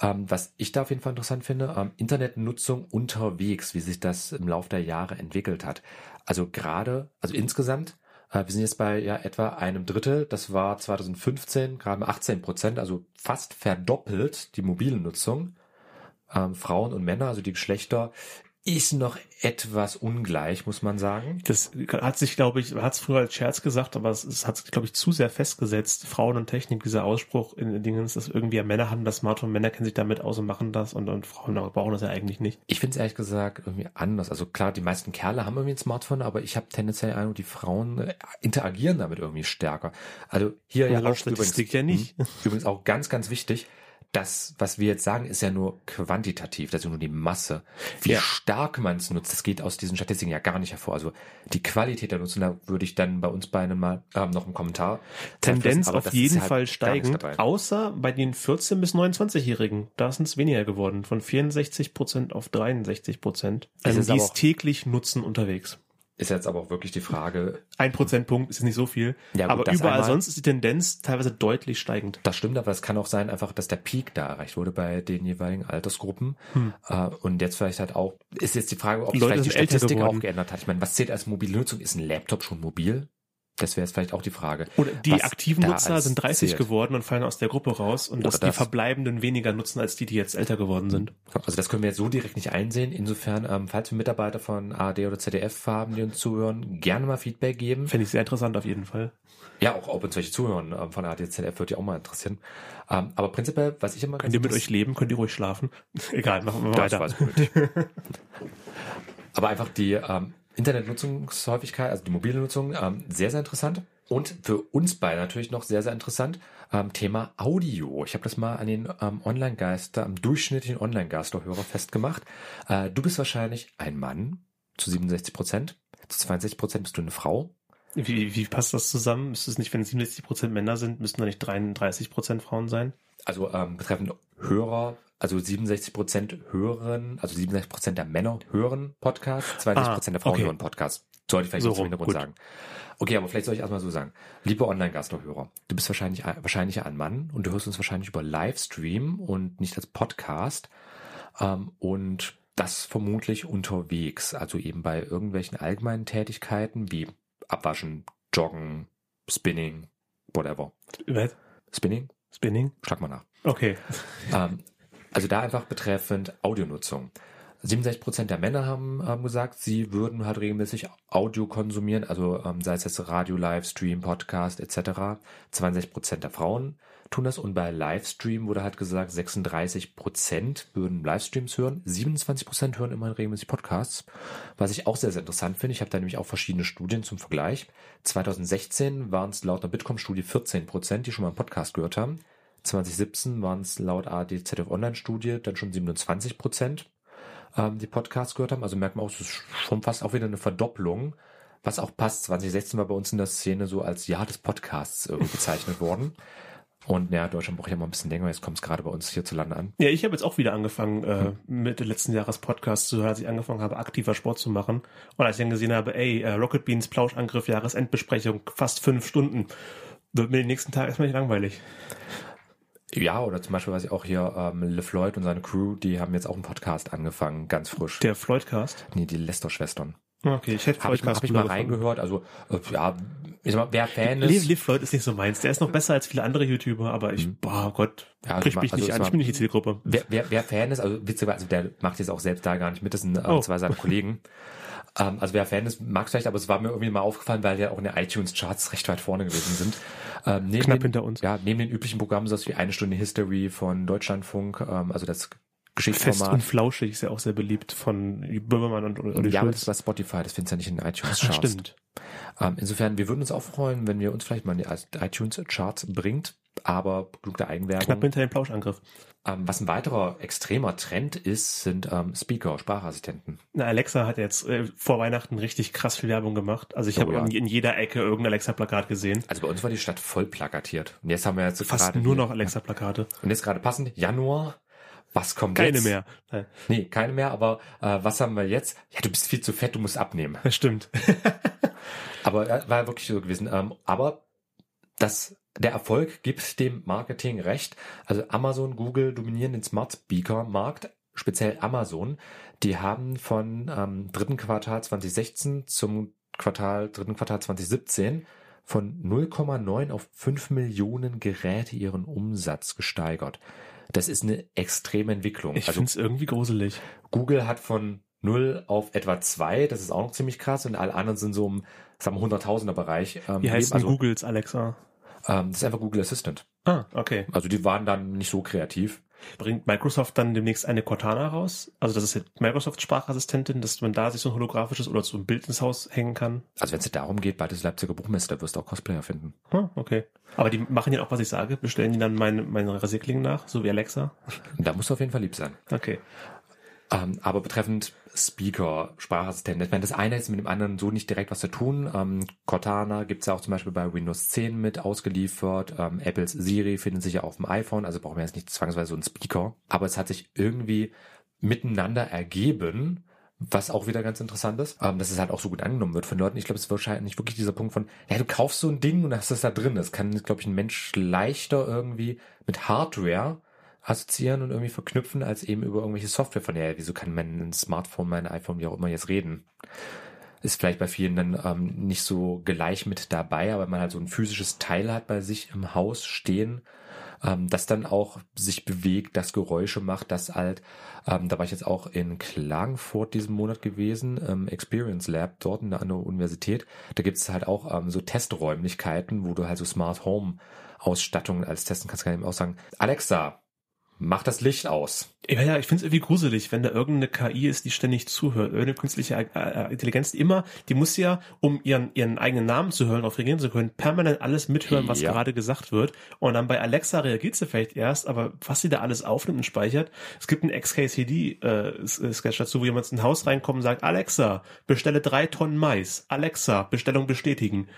Ähm, was ich da auf jeden Fall interessant finde, ähm, Internetnutzung unterwegs, wie sich das im Laufe der Jahre entwickelt hat. Also gerade, also insgesamt, äh, wir sind jetzt bei ja etwa einem Drittel, das war 2015 gerade mal 18 Prozent, also fast verdoppelt die mobile Nutzung. Ähm, Frauen und Männer, also die Geschlechter, ist noch etwas ungleich, muss man sagen. Das hat sich, glaube ich, hat es früher als Scherz gesagt, aber es, es hat sich, glaube ich, zu sehr festgesetzt. Frauen und Technik, dieser Ausspruch in den Dingens, dass irgendwie ja, Männer haben das Smartphone, Männer kennen sich damit aus und machen das und, und Frauen brauchen das ja eigentlich nicht. Ich finde es ehrlich gesagt irgendwie anders. Also klar, die meisten Kerle haben irgendwie ein Smartphone, aber ich habe tendenziell den Eindruck, die Frauen äh, interagieren damit irgendwie stärker. Also hier ja auch übrigens, ja nicht. Hm, übrigens auch ganz, ganz wichtig. Das, was wir jetzt sagen, ist ja nur quantitativ, das ist ja nur die Masse. Wie Ja. stark man es nutzt, das geht aus diesen Statistiken ja gar nicht hervor. Also die Qualität der Nutzung, da würde ich dann bei uns beiden mal ähm, noch einen Kommentar Tendenz auf ist jeden halt Fall dabei. außer bei den 14- bis 29-Jährigen. Da sind es weniger geworden, von 64 Prozent auf 63 Prozent. Also ist die auch- täglich nutzen unterwegs. Ist jetzt aber auch wirklich die Frage, Ein Prozentpunkt ist nicht so viel, Ja, gut, aber überall einmal- sonst ist die Tendenz teilweise deutlich steigend. Das stimmt, aber es kann auch sein, einfach, dass der Peak da erreicht wurde bei den jeweiligen Altersgruppen. Hm. Äh, und jetzt vielleicht halt auch, ist jetzt die Frage, ob sich Leute vielleicht die Statistik auch geändert hat. Ich meine, was zählt als mobile Nutzung? Ist ein Laptop schon mobil? Das wäre jetzt vielleicht auch die Frage. Oder die aktiven Nutzer sind 30 zählt. geworden und fallen aus der Gruppe raus und dass Oder die das. Verbleibenden weniger nutzen als die, die jetzt älter geworden sind. Also das können wir jetzt so direkt nicht einsehen. Insofern, ähm, falls wir Mitarbeiter von ARD oder ZDF haben, die uns zuhören, gerne mal Feedback geben. Fände ich sehr interessant auf jeden Fall. Ja, auch ob uns welche zuhören ähm, von ARD, ZDF würde ja auch mal interessieren. Ähm, aber prinzipiell, was ich immer Könnt ihr mit euch leben, könnt ihr ruhig schlafen. Egal, machen wir ich weiter. Aber einfach die ähm, Internetnutzungshäufigkeit, also die mobile Nutzung, ähm, sehr, sehr interessant. Und für uns beide natürlich noch sehr, sehr interessant, ähm, Thema Audio. Ich habe das mal an den ähm, Online-Geister, am durchschnittlichen Online-Geister-Hörer festgemacht. Äh, du bist wahrscheinlich ein Mann zu 67 Prozent, zu 62 Prozent bist du eine Frau. Wie, wie passt das zusammen? Müsste es nicht, wenn 67 Prozent Männer sind, müssten da nicht 33 Prozent Frauen sein? Also ähm, betreffend Hörer, also 67 Prozent hören, also 67 Prozent der Männer hören Podcast, 62 Prozent der Frauen okay. hören Podcast. Sollte ich vielleicht So zum Hintergrund gut. sagen. Okay, aber vielleicht soll ich erstmal so sagen. Liebe Online-Gasthörer, du bist wahrscheinlich, wahrscheinlich ein Mann und du hörst uns wahrscheinlich über Livestream und nicht als Podcast. Ähm, und das vermutlich unterwegs, also eben bei irgendwelchen allgemeinen Tätigkeiten wie Abwaschen, Joggen, Spinning, whatever. Was? Spinning? Spinning? Schlag mal nach. Okay. Ähm, also da einfach betreffend Audionutzung. 67 Prozent der Männer haben, haben gesagt, sie würden halt regelmäßig Audio konsumieren, also ähm, sei es jetzt Radio, Livestream, Podcast etc. 62 Prozent der Frauen tun das und bei Livestream wurde halt gesagt, 36 Prozent würden Livestreams hören, 27 Prozent hören immerhin regelmäßig Podcasts, was ich auch sehr, sehr interessant finde. Ich habe da nämlich auch verschiedene Studien zum Vergleich. 2016 waren es laut einer Bitkom-Studie 14 Prozent, die schon mal einen Podcast gehört haben. 2017 waren es laut ADZF Online-Studie dann schon 27 Prozent, ähm, die Podcasts gehört haben. Also merkt man auch, es ist schon fast auch wieder eine Verdopplung. Was auch passt, 2016 war bei uns in der Szene so als Jahr des Podcasts irgendwie bezeichnet worden. Und ja, Deutschland braucht ja mal ein bisschen länger. Jetzt kommt es gerade bei uns hierzulande an. Ja, ich habe jetzt auch wieder angefangen, äh, Mitte letzten Jahres Podcast zu hören, als ich angefangen habe, aktiver Sport zu machen. Und als ich dann gesehen habe, ey, äh, Rocket Beans Plauschangriff, Jahresendbesprechung, fast fünf Stunden, wird mir den nächsten Tag erstmal nicht langweilig. Ja, oder zum Beispiel weiß ich auch hier, ähm, LeFloid und seine Crew, die haben jetzt auch einen Podcast angefangen, ganz frisch. Der Floydcast? Nee, die Lester-Schwestern. Okay, ich hätte Habe ich, hab ich mal reingehört. Also, äh, ja, ich sag mal, wer Fan ist. Liv Floyd ist nicht so meins. Der ist noch besser als viele andere YouTuber, aber ich, boah Gott, Mhm. Ja, also kriegt mich also nicht an. war- Ich bin nicht die Zielgruppe. Wer, wer, wer Fan ist, also witzigerweise, der macht jetzt auch selbst da gar nicht mit, das sind ähm, Oh. zwei seiner Kollegen. Ähm, also wer Fan ist, mag es vielleicht, aber es war mir irgendwie mal aufgefallen, weil ja auch in den iTunes-Charts recht weit vorne gewesen sind. Ähm, Knapp den, hinter uns. Ja, neben den üblichen Programmen, so wie eine Stunde History von Deutschlandfunk, ähm, also das Fest Geschichtsformat. und flauschig ist ja auch sehr beliebt von Böhmermann und Olli ja, aber das ist bei Spotify, das findest du ja nicht in den Ah, iTunes-Charts. stimmt. Ähm, insofern, wir würden uns auch freuen, wenn wir uns vielleicht mal in die iTunes-Charts bringt, aber genug der Eigenwerbung. Knapp hinter dem Plauschangriff. Ähm, was ein weiterer extremer Trend ist, sind ähm, Speaker, Sprachassistenten. Na, Alexa hat jetzt äh, vor Weihnachten richtig krass viel Werbung gemacht. Also ich Oh, habe ja. in, jeder Ecke irgendein Alexa-Plakat gesehen. Also bei uns war die Stadt voll plakatiert. Und jetzt haben wir jetzt Fast gerade nur noch Alexa-Plakate. Und jetzt gerade passend, Januar. Was kommt Keine jetzt? mehr. Nein, Nee, keine mehr, aber äh, was haben wir jetzt? Ja, du bist viel zu fett, du musst abnehmen. Das stimmt. Aber äh, war wirklich so gewesen. Ähm, aber das, der Erfolg gibt dem Marketing recht. Also Amazon, Google dominieren den Smart Speaker Markt, speziell Amazon. Die haben von ähm, dritten Quartal 2016 zum Quartal, dritten Quartal 2017 von 0,9 auf 5 Millionen Geräte ihren Umsatz gesteigert. Das ist eine extreme Entwicklung. Ich also find's irgendwie gruselig. Google hat von 0 auf etwa 2, das ist auch noch ziemlich krass, und alle anderen sind so im sagen wir, 100.000er Bereich. Ähm, Wie heißt denn also, Googles Alexa? ähm, das ist einfach Google Assistant. Ah, okay. Also die waren dann nicht so kreativ. Bringt Microsoft dann demnächst eine Cortana raus? Also das ist jetzt Microsoft Sprachassistentin, dass man da sich so ein holographisches oder so ein Bild ins Haus hängen kann. Also wenn es darum geht, bald ist Leipziger Buchmesse, da wirst du auch Cosplayer finden. Ah, okay. Aber die machen ja auch, was ich sage. Bestellen die dann meine, meine Rasierklingen nach, so wie Alexa? Da musst du auf jeden Fall lieb sein. Okay. Ähm, aber betreffend Speaker, Sprachassistenten, ich meine, das eine ist mit dem anderen so nicht direkt was zu tun. Ähm, Cortana gibt's ja auch zum Beispiel bei Windows 10 mit ausgeliefert. Ähm, Apples Siri findet sich ja auf dem iPhone, also brauchen wir jetzt nicht zwangsweise so einen Speaker. Aber es hat sich irgendwie miteinander ergeben, was auch wieder ganz interessant ist, ähm, dass es halt auch so gut angenommen wird von Leuten. Ich glaube, es ist wahrscheinlich wirklich dieser Punkt von, ja, du kaufst so ein Ding und hast es da drin. Das kann, glaube ich, ein Mensch leichter irgendwie mit Hardware assoziieren und irgendwie verknüpfen, als eben über irgendwelche Software von, ja, wieso kann mein Smartphone, mein iPhone, wie auch immer jetzt reden? Ist vielleicht bei vielen dann ähm, nicht so gleich mit dabei, aber man halt so ein physisches Teil hat bei sich im Haus stehen, ähm, das dann auch sich bewegt, das Geräusche macht, das halt, ähm, da war ich jetzt auch in Klagenfurt diesen Monat gewesen, im Experience Lab dort in der, an der Universität. Da gibt es halt auch ähm, so Testräumlichkeiten, wo du halt so Smart Home Ausstattungen als testen kannst, kann ich eben auch sagen, Alexa, mach das Licht aus. Ja, ja, ich find's irgendwie gruselig, wenn da irgendeine KI ist, die ständig zuhört. Irgendeine künstliche äh, äh, Intelligenz, die immer, die muss ja, um ihren, ihren eigenen Namen zu hören, auf reagieren zu können, permanent alles mithören, was Ja. gerade gesagt wird. Und dann bei Alexa reagiert sie vielleicht erst, aber was sie da alles aufnimmt und speichert. Es gibt einen XKCD-Sketch dazu, wo jemand ins Haus reinkommt und sagt, Alexa, bestelle drei Tonnen Mais. Alexa, Bestellung bestätigen.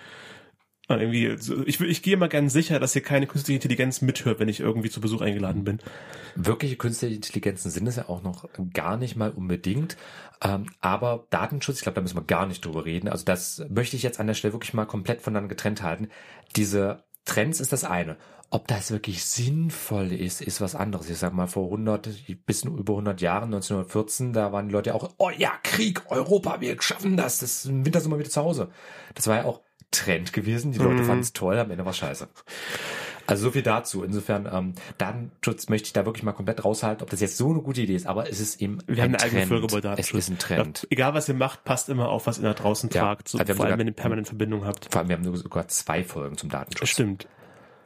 Und irgendwie, ich, ich gehe mal gern sicher, dass hier keine künstliche Intelligenz mithört, wenn ich irgendwie zu Besuch eingeladen bin. Wirkliche künstliche Intelligenzen sind es ja auch noch gar nicht mal unbedingt. Ähm, aber Datenschutz, ich glaube, da müssen wir gar nicht drüber reden. Also das möchte ich jetzt an der Stelle wirklich mal komplett voneinander getrennt halten. Diese Trends ist das eine. Ob das wirklich sinnvoll ist, ist was anderes. Ich sag mal, vor 100, bis über 100 Jahren, 1914, da waren die Leute auch, oh ja, Krieg, Europa, wir schaffen das, das Winter sind wir wieder zu Hause. Das war ja auch Trend gewesen. Die Leute Mhm. fanden es toll, am Ende war scheiße. Also so viel dazu. Insofern, ähm, Datenschutz möchte ich da wirklich mal komplett raushalten, ob das jetzt so eine gute Idee ist, aber es ist eben Wir haben ein eine eigene Trend. Folge über Es Datenschutz. ist ein Trend. Egal was ihr macht, passt immer auf, was ihr da draußen Ja. tragt, so, Also haben vor allem sogar- wenn ihr permanent Verbindung habt. Vor allem, wir haben sogar zwei Folgen zum Datenschutz. Stimmt.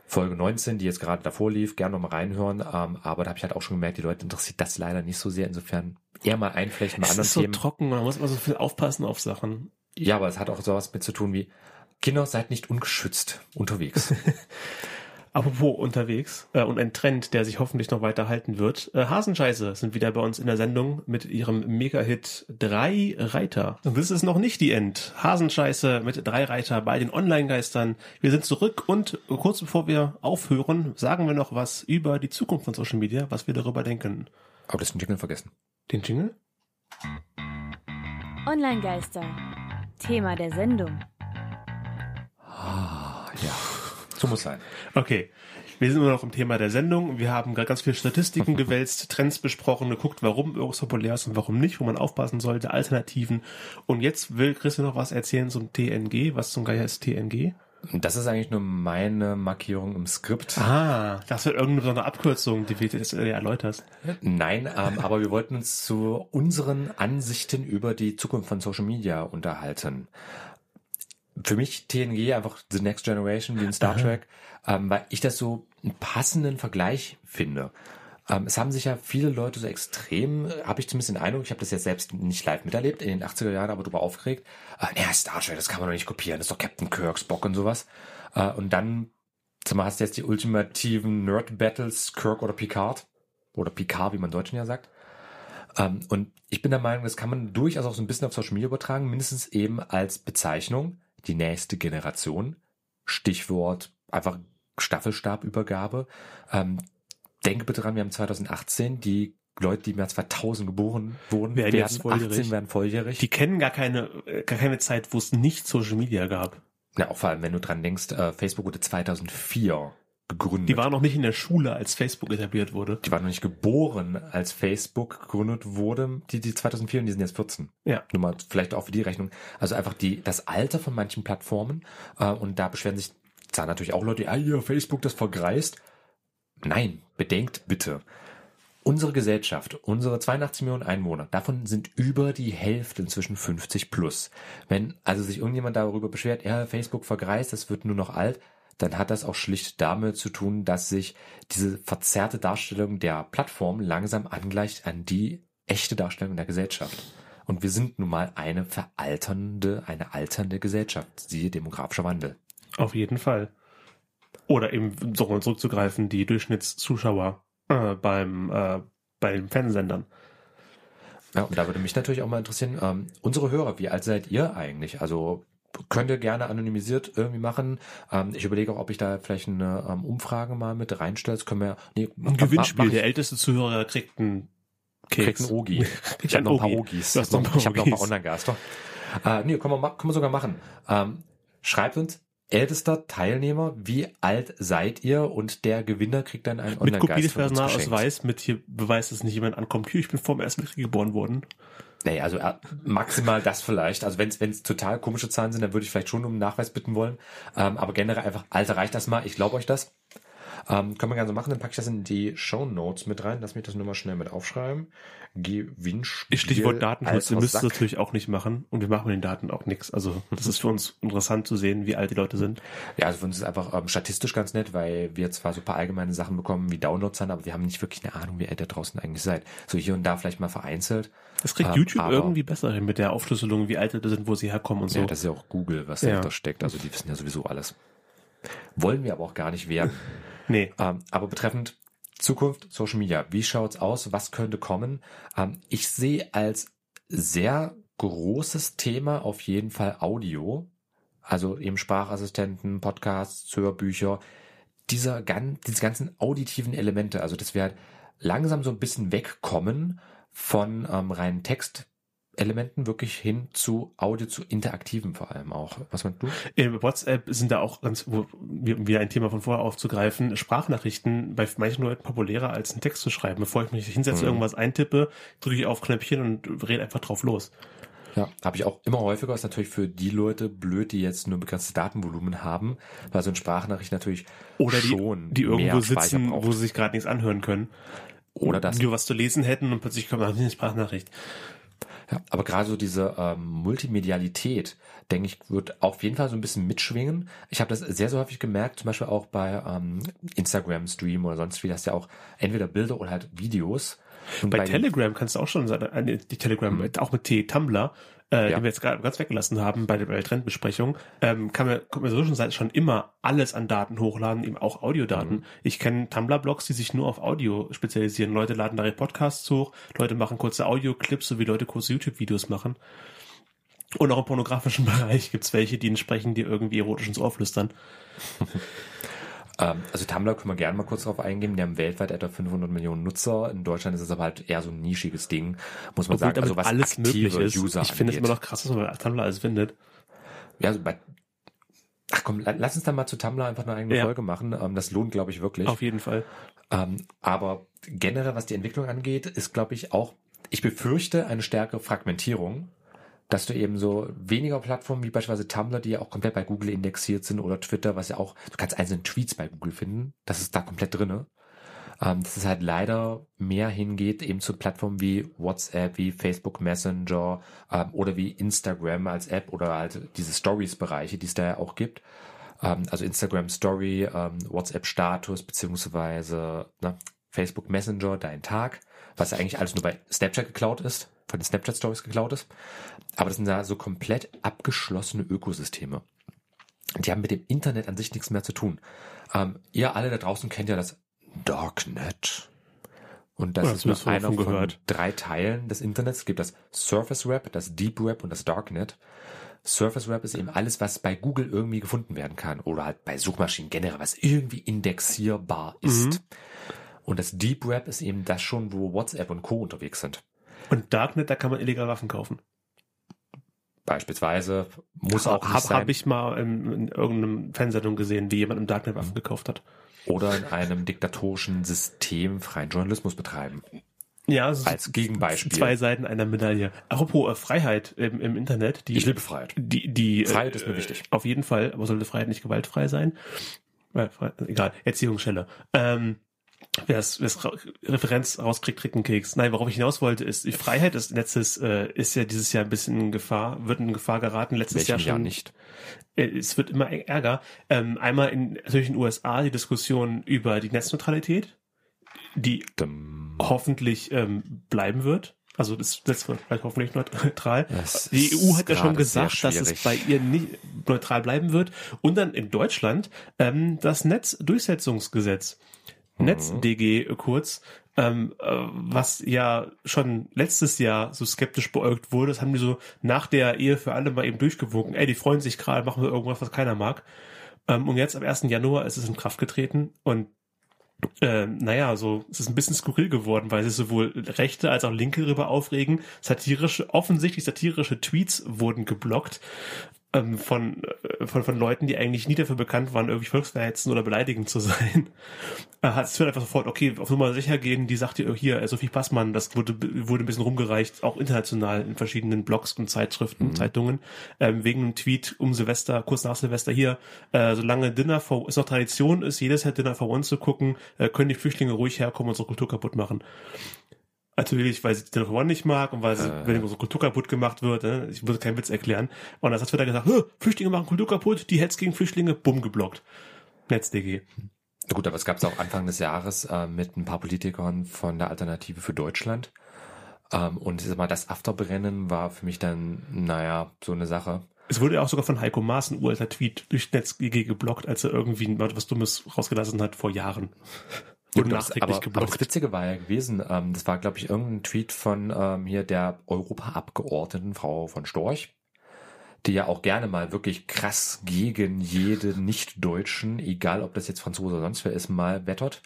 Folge 19, die jetzt gerade davor lief, gerne noch mal reinhören. Ähm, aber da habe ich halt auch schon gemerkt, die Leute interessiert das leider nicht so sehr. Insofern eher mal einflechten bei Es anderen ist so Themen. trocken, man muss immer so viel aufpassen auf Sachen. Ja, aber es hat auch sowas mit zu tun wie, Kinder, seid nicht ungeschützt unterwegs. Apropos unterwegs äh, und ein Trend, der sich hoffentlich noch weiter halten wird. Äh, Hasenscheiße sind wieder bei uns in der Sendung mit ihrem Mega-Hit Drei Reiter. Und das ist noch nicht die End. Hasenscheiße mit Drei Reiter bei den Online-Geistern. Wir sind zurück und kurz bevor wir aufhören, sagen wir noch was über die Zukunft von Social Media, was wir darüber denken. Aber das ist ein Jingle vergessen. Den Jingle? Online-Geister. Thema der Sendung. Ja. So muss sein. Okay. Wir sind immer noch im Thema der Sendung. Wir haben gerade ganz viele Statistiken gewälzt, Trends besprochen, geguckt, warum irgendwas populär ist und warum nicht, wo man aufpassen sollte, Alternativen. Und jetzt will Christian noch was erzählen zum TNG. Was zum Geier ist TNG? Das ist eigentlich nur meine Markierung im Skript. Ah, das wird irgendeine besondere Abkürzung, die du jetzt erläuterst. Nein, ähm, aber wir wollten uns zu unseren Ansichten über die Zukunft von Social Media unterhalten. Für mich TNG einfach The Next Generation wie in Star Trek, ähm, weil ich das so einen passenden Vergleich finde. Ähm, es haben sich ja viele Leute so extrem, äh, habe ich zumindest den Eindruck, ich habe das jetzt selbst nicht live miterlebt, in den 80er Jahren aber darüber aufgeregt, äh, ja, Star Trek, das kann man doch nicht kopieren, das ist doch Captain Kirk, Spock und sowas. Äh, und dann, sag mal, hast du jetzt die ultimativen Nerd-Battles, Kirk oder Picard, oder Picard, wie man Deutschen ja sagt. Ähm, und ich bin der Meinung, das kann man durchaus auch so ein bisschen auf Social Media übertragen, mindestens eben als Bezeichnung, die nächste Generation, Stichwort einfach Staffelstabübergabe. Ähm, denke bitte dran, wir haben 2018 die Leute, die im Jahr 2000 geboren wurden, Werden werden, jetzt volljährig. 18, werden volljährig. Die kennen gar keine, äh, gar keine Zeit, wo es nicht Social Media gab. Na, auch vor allem, wenn du dran denkst, äh, Facebook wurde 2004 gegründet. Die waren noch nicht in der Schule, als Facebook etabliert wurde. die waren noch nicht geboren, als Facebook gegründet wurde, die, die 2004 und die sind jetzt 14. Ja. Nur mal vielleicht auch für die Rechnung. Also einfach die, das Alter von manchen Plattformen, äh, und da beschweren sich, sagen natürlich auch Leute, ah, hier, Facebook, das vergreist. Nein, bedenkt bitte. Unsere Gesellschaft, unsere 82 Millionen Einwohner, davon sind über die Hälfte inzwischen 50 plus. Wenn also sich irgendjemand darüber beschwert, ja, Facebook vergreist, das wird nur noch alt, dann hat das auch schlicht damit zu tun, dass sich diese verzerrte Darstellung der Plattform langsam angleicht an die echte Darstellung der Gesellschaft. Und wir sind nun mal eine veralternde, eine alternde Gesellschaft, siehe demografischer Wandel. Auf jeden Fall. Oder eben, so um zurückzugreifen, die Durchschnittszuschauer äh, beim, äh, bei den Fernsehsendern. Ja, und da würde mich natürlich auch mal interessieren, ähm, unsere Hörer, wie alt seid ihr eigentlich? Also könnt ihr gerne anonymisiert irgendwie machen. Ähm, ich überlege auch, ob ich da vielleicht eine ähm, Umfrage mal mit reinstelle. Das können wir, nee, Ein Gewinnspiel. Der älteste Zuhörer kriegt einen kriegt Keks. einen Ogi. Ich Ein habe noch ein paar Ogi. Ogis. Ein ich habe noch ein paar. Online-Gaster. Äh, nee, können wir, können wir sogar machen. Ähm, schreibt uns, ältester Teilnehmer, wie alt seid ihr? Und der Gewinner kriegt dann einen Mit Kopie Online-Geist des. Personalausweis, mit hier Beweis, dass nicht jemand ankommt. Hier, ich bin vor dem Ersten Weltkrieg geboren worden. Naja, also äh, maximal das vielleicht. Also wenn es total komische Zahlen sind, dann würde ich vielleicht schon um einen Nachweis bitten wollen. Ähm, aber generell einfach, Alter, reicht das mal? Ich glaube euch das. Ähm, können wir gerne so machen, dann packe ich das in die Show Notes mit rein. Lass mich das nur mal schnell mit aufschreiben. Gewinnspiel. Stichwort Datenschutz, ihr müsst es natürlich auch nicht machen. Und wir machen mit den Daten auch nichts. Also, das ist für uns interessant zu sehen, wie alt die Leute sind. Ja, also für uns ist es einfach ähm, statistisch ganz nett, weil wir zwar so ein paar allgemeine Sachen bekommen wie Downloadzahlen, aber wir haben nicht wirklich eine Ahnung, wie alt ihr draußen eigentlich seid. So hier und da vielleicht mal vereinzelt. Das kriegt Ähm, YouTube irgendwie besser hin mit der Aufschlüsselung, wie alt die sind, wo sie herkommen und so. Ja, das ist ja auch Google, was Ja. dahinter steckt. Also die wissen ja sowieso alles. Wollen wir aber auch gar nicht werden. nee. Ähm, aber betreffend Zukunft, Social Media, wie schaut's aus? Was könnte kommen? Ähm, ich sehe als sehr großes Thema auf jeden Fall Audio. Also eben Sprachassistenten, Podcasts, Hörbücher, dieser diese ganzen auditiven Elemente. Also dass wir halt langsam so ein bisschen wegkommen von ähm, reinen Textelementen wirklich hin zu Audio, zu interaktiven vor allem auch. Was meinst du? In WhatsApp sind da auch ganz, wie- wieder ein Thema von vorher aufzugreifen, Sprachnachrichten bei manchen Leuten populärer als einen Text zu schreiben. Bevor ich mich hinsetze, Mhm. irgendwas eintippe, drücke ich auf Knöpfchen und rede einfach drauf los. Ja, habe ich auch immer häufiger. Ist natürlich für die Leute blöd, die jetzt nur begrenztes Datenvolumen haben, weil so eine Sprachnachricht natürlich Oder die, schon die irgendwo sitzen, braucht. wo sie sich gerade nichts anhören können. Oder das. Die was zu lesen hätten und plötzlich kommt eine Sprachnachricht. Ja, aber gerade so diese ähm, Multimedialität, denke ich, wird auf jeden Fall so ein bisschen mitschwingen. Ich habe das sehr, sehr häufig gemerkt, zum Beispiel auch bei ähm, Instagram-Stream oder sonst wie, dass ja auch entweder Bilder oder halt Videos. Und Bei, den- Telegram kannst du auch schon sagen, äh, die Telegram, Mhm. auch mit T, Tumblr, äh, Ja. den wir jetzt gerade ganz weggelassen haben bei der, Trendbesprechung, ähm, kann man, kann man so schon, schon immer alles an Daten hochladen, eben auch Audiodaten. Mhm. Ich kenne Tumblr-Blogs, die sich nur auf Audio spezialisieren. Leute laden da ihre Podcasts hoch, Leute machen kurze Audioclips, so wie Leute kurze YouTube-Videos machen. Und auch im pornografischen Bereich gibt's welche, die entsprechend dir irgendwie erotisch ins Ohr flüstern. Ähm, also Tumblr können wir gerne mal kurz drauf eingehen. Die haben weltweit etwa 500 Millionen Nutzer. In Deutschland ist es aber halt eher so ein nischiges Ding, muss man Obwohl sagen. Also was alles möglich ist. User ich finde es immer noch krass, was man bei Tumblr alles findet. Ja, also bei, ach komm, la- lass uns dann mal zu Tumblr einfach eine eigene Ja. Folge machen. Ähm, das lohnt, glaube ich, wirklich. Auf jeden Fall. Ähm, aber generell, was die Entwicklung angeht, ist, glaube ich, auch, ich befürchte eine stärkere Fragmentierung, dass du eben so weniger Plattformen wie beispielsweise Tumblr, die ja auch komplett bei Google indexiert sind oder Twitter, was ja auch, du kannst einzelne Tweets bei Google finden, das ist da komplett drinne. Ähm, dass es halt leider mehr hingeht eben zu Plattformen wie WhatsApp, wie Facebook Messenger ähm, oder wie Instagram als App oder halt diese Stories-Bereiche, die es da ja auch gibt. Ähm, also Instagram Story, ähm, WhatsApp Status beziehungsweise ne, Facebook Messenger, dein Tag, was eigentlich alles nur bei Snapchat geklaut ist, von den Snapchat Stories geklaut ist. Aber das sind da so komplett abgeschlossene Ökosysteme. Die haben mit dem Internet an sich nichts mehr zu tun. Ähm, ihr alle da draußen kennt ja das Darknet. Und das Ja, ist das nur hast du einer von gehört. drei Teilen des Internets. Es gibt das Surface Web, das Deep Web und das Darknet. Surface Web ist eben alles, was bei Google irgendwie gefunden werden kann oder halt bei Suchmaschinen generell, was irgendwie indexierbar ist. Mhm. Und das Deep Web ist eben das schon, wo WhatsApp und Co. unterwegs sind. Und Darknet, da kann man illegal Waffen kaufen. Beispielsweise muss auch nicht Habe sein, hab ich mal in, in irgendeinem Fernsehsendung gesehen, wie jemand im Darknet Waffen gekauft hat. oder in einem diktatorischen System freien Journalismus betreiben. Ja, ist Als Gegenbeispiel. zwei Seiten einer Medaille. Apropos äh, Freiheit im, im Internet. Die, Ich liebe Freiheit. die, die, Freiheit äh, ist mir wichtig. Auf jeden Fall, aber sollte Freiheit nicht gewaltfrei sein? Äh, egal, Erziehungsstelle. Ähm, Wer es Referenz rauskriegt, kriegt einen Keks. Nein, worauf ich hinaus wollte, ist, die Freiheit des Netzes äh, ist ja dieses Jahr ein bisschen in Gefahr, wird in Gefahr geraten. Letztes Welchem Jahr schon. Jahr nicht? Äh, Es wird immer ärger. Ähm, einmal in natürlich in den USA die Diskussion über die Netzneutralität, die Dum. hoffentlich ähm, bleiben wird. Also das Netz wird vielleicht hoffentlich neutral. Das Die ist EU hat ja schon gesagt, dass es bei ihr nicht neutral bleiben wird. Und dann in Deutschland ähm, das Netzdurchsetzungsgesetz. NetzDG kurz, ähm, äh, was ja schon letztes Jahr so skeptisch beäugt wurde. Das haben die so nach der Ehe für alle mal eben durchgewunken. Ey, die freuen sich gerade, machen wir irgendwas, was keiner mag. Ähm, und jetzt am 1. Januar ist es in Kraft getreten und äh, naja, so es ist ein bisschen skurril geworden, weil sich sowohl Rechte als auch Linke darüber aufregen. Satirische, offensichtlich satirische Tweets wurden geblockt ähm, von, äh, von, von Leuten, die eigentlich nie dafür bekannt waren, irgendwie volksverhetzend oder beleidigend zu sein. Äh, hat es einfach sofort, okay, auf Nummer sicher gehen, die sagt ihr hier, äh, Sophie Passmann, das wurde, wurde ein bisschen rumgereicht, auch international in verschiedenen Blogs und Zeitschriften, Zeitungen, ähm, wegen einem Tweet um Silvester, kurz nach Silvester hier, äh, solange Dinner for, es noch Tradition ist, jedes Jahr Dinner for One zu gucken, äh, können die Flüchtlinge ruhig herkommen und unsere Kultur kaputt machen. Natürlich, weil sie for One nicht mag und weil sie, Äh. wenn unsere Kultur kaputt gemacht wird, ne, ich würde keinen Witz erklären. Und das hat Twitter gesagt, "Hö, Flüchtlinge machen Kultur kaputt, die Hetz gegen Flüchtlinge, bumm, geblockt. NetzDG. Gut, aber es gab es auch Anfang des Jahres äh, mit ein paar Politikern von der Alternative für Deutschland. Ähm, und ich mal, das Afterbrennen war für mich dann, naja, so eine Sache. Es wurde ja auch sogar von Heiko Maas ein uralter Tweet durch NetzDG geblockt, als er irgendwie was Dummes rausgelassen hat vor Jahren. Wurde nachträglich aber, aber geblockt. das Witzige war ja gewesen, ähm, das war, glaube ich, irgendein Tweet von ähm, hier der Europaabgeordneten Frau von Storch, die ja auch gerne mal wirklich krass gegen jede Nicht-Deutschen, egal ob das jetzt Franzose oder sonst wer ist, mal wettert.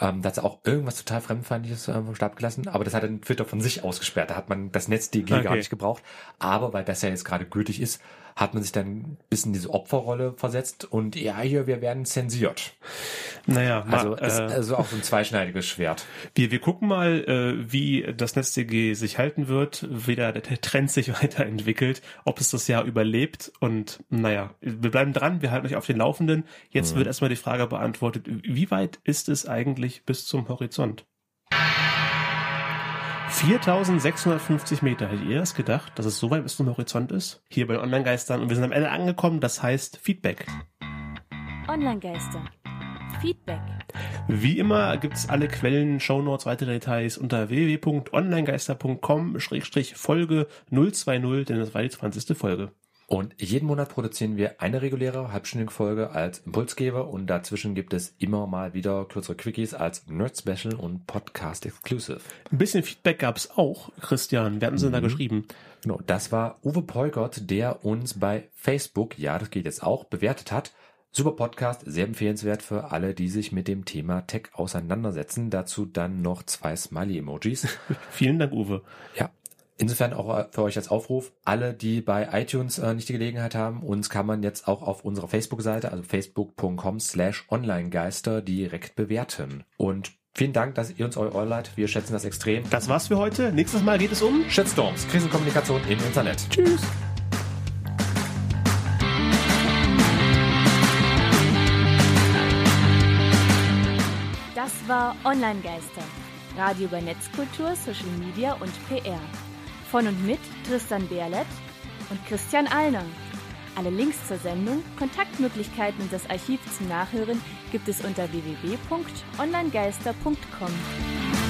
Ähm, da hat sie auch irgendwas total Fremdfeindliches äh, vom Stab gelassen, aber das hat dann Twitter von sich ausgesperrt. Da hat man das NetzDG gar Okay. nicht gebraucht. Aber weil das ja jetzt gerade gültig ist, hat man sich dann ein bisschen in diese Opferrolle versetzt und ja, hier, wir werden zensiert. Naja, Also, mal, ist äh, also auch so ein zweischneidiges Schwert. wir, wir gucken mal, äh, wie das NetzDG sich halten wird, wie der, der Trend sich weiterentwickelt, ob es das Jahr überlebt und naja, wir bleiben dran, wir halten euch auf den Laufenden. Jetzt Mhm. wird erstmal die Frage beantwortet, wie weit ist es eigentlich bis zum Horizont? 4650 Meter. Hättet ihr das gedacht, dass es so weit bis zum Horizont ist? Hier bei Online-Geistern und wir sind am Ende angekommen, das heißt Feedback. Online-Geister. Feedback. Wie immer gibt's alle Quellen, Shownotes, weitere Details unter www.onlinegeister.com-folge 020, denn das war die 20. Folge. Und jeden Monat produzieren wir eine reguläre halbstündige Folge als Impulsgeber und dazwischen gibt es immer mal wieder kürzere Quickies als Nerd Special und Podcast Exclusive. Ein bisschen Feedback gab's auch, Christian. Wer hatten Sie denn da geschrieben? Genau, das war Uwe Peukert, der uns bei Facebook, ja, das geht jetzt auch, bewertet hat. Super Podcast, sehr empfehlenswert für alle, die sich mit dem Thema Tech auseinandersetzen. Dazu dann noch zwei Smiley-Emojis. Vielen Dank, Uwe. Ja, Insofern auch für euch als Aufruf, alle, die bei iTunes äh, nicht die Gelegenheit haben, uns kann man jetzt auch auf unserer Facebook-Seite, also facebook.com slash onlinegeister, direkt bewerten. Und vielen Dank, dass ihr uns euer Ohr leiht. Wir schätzen das extrem. Das war's für heute. Nächstes Mal geht es um Shitstorms, Krisenkommunikation im Internet. Tschüss. Das war Online-Geister. Radio über Netzkultur, Social Media und PR. Von und mit Tristan Berlet und Christian Allner. Alle Links zur Sendung, Kontaktmöglichkeiten und das Archiv zum Nachhören gibt es unter www.onlinegeister.com.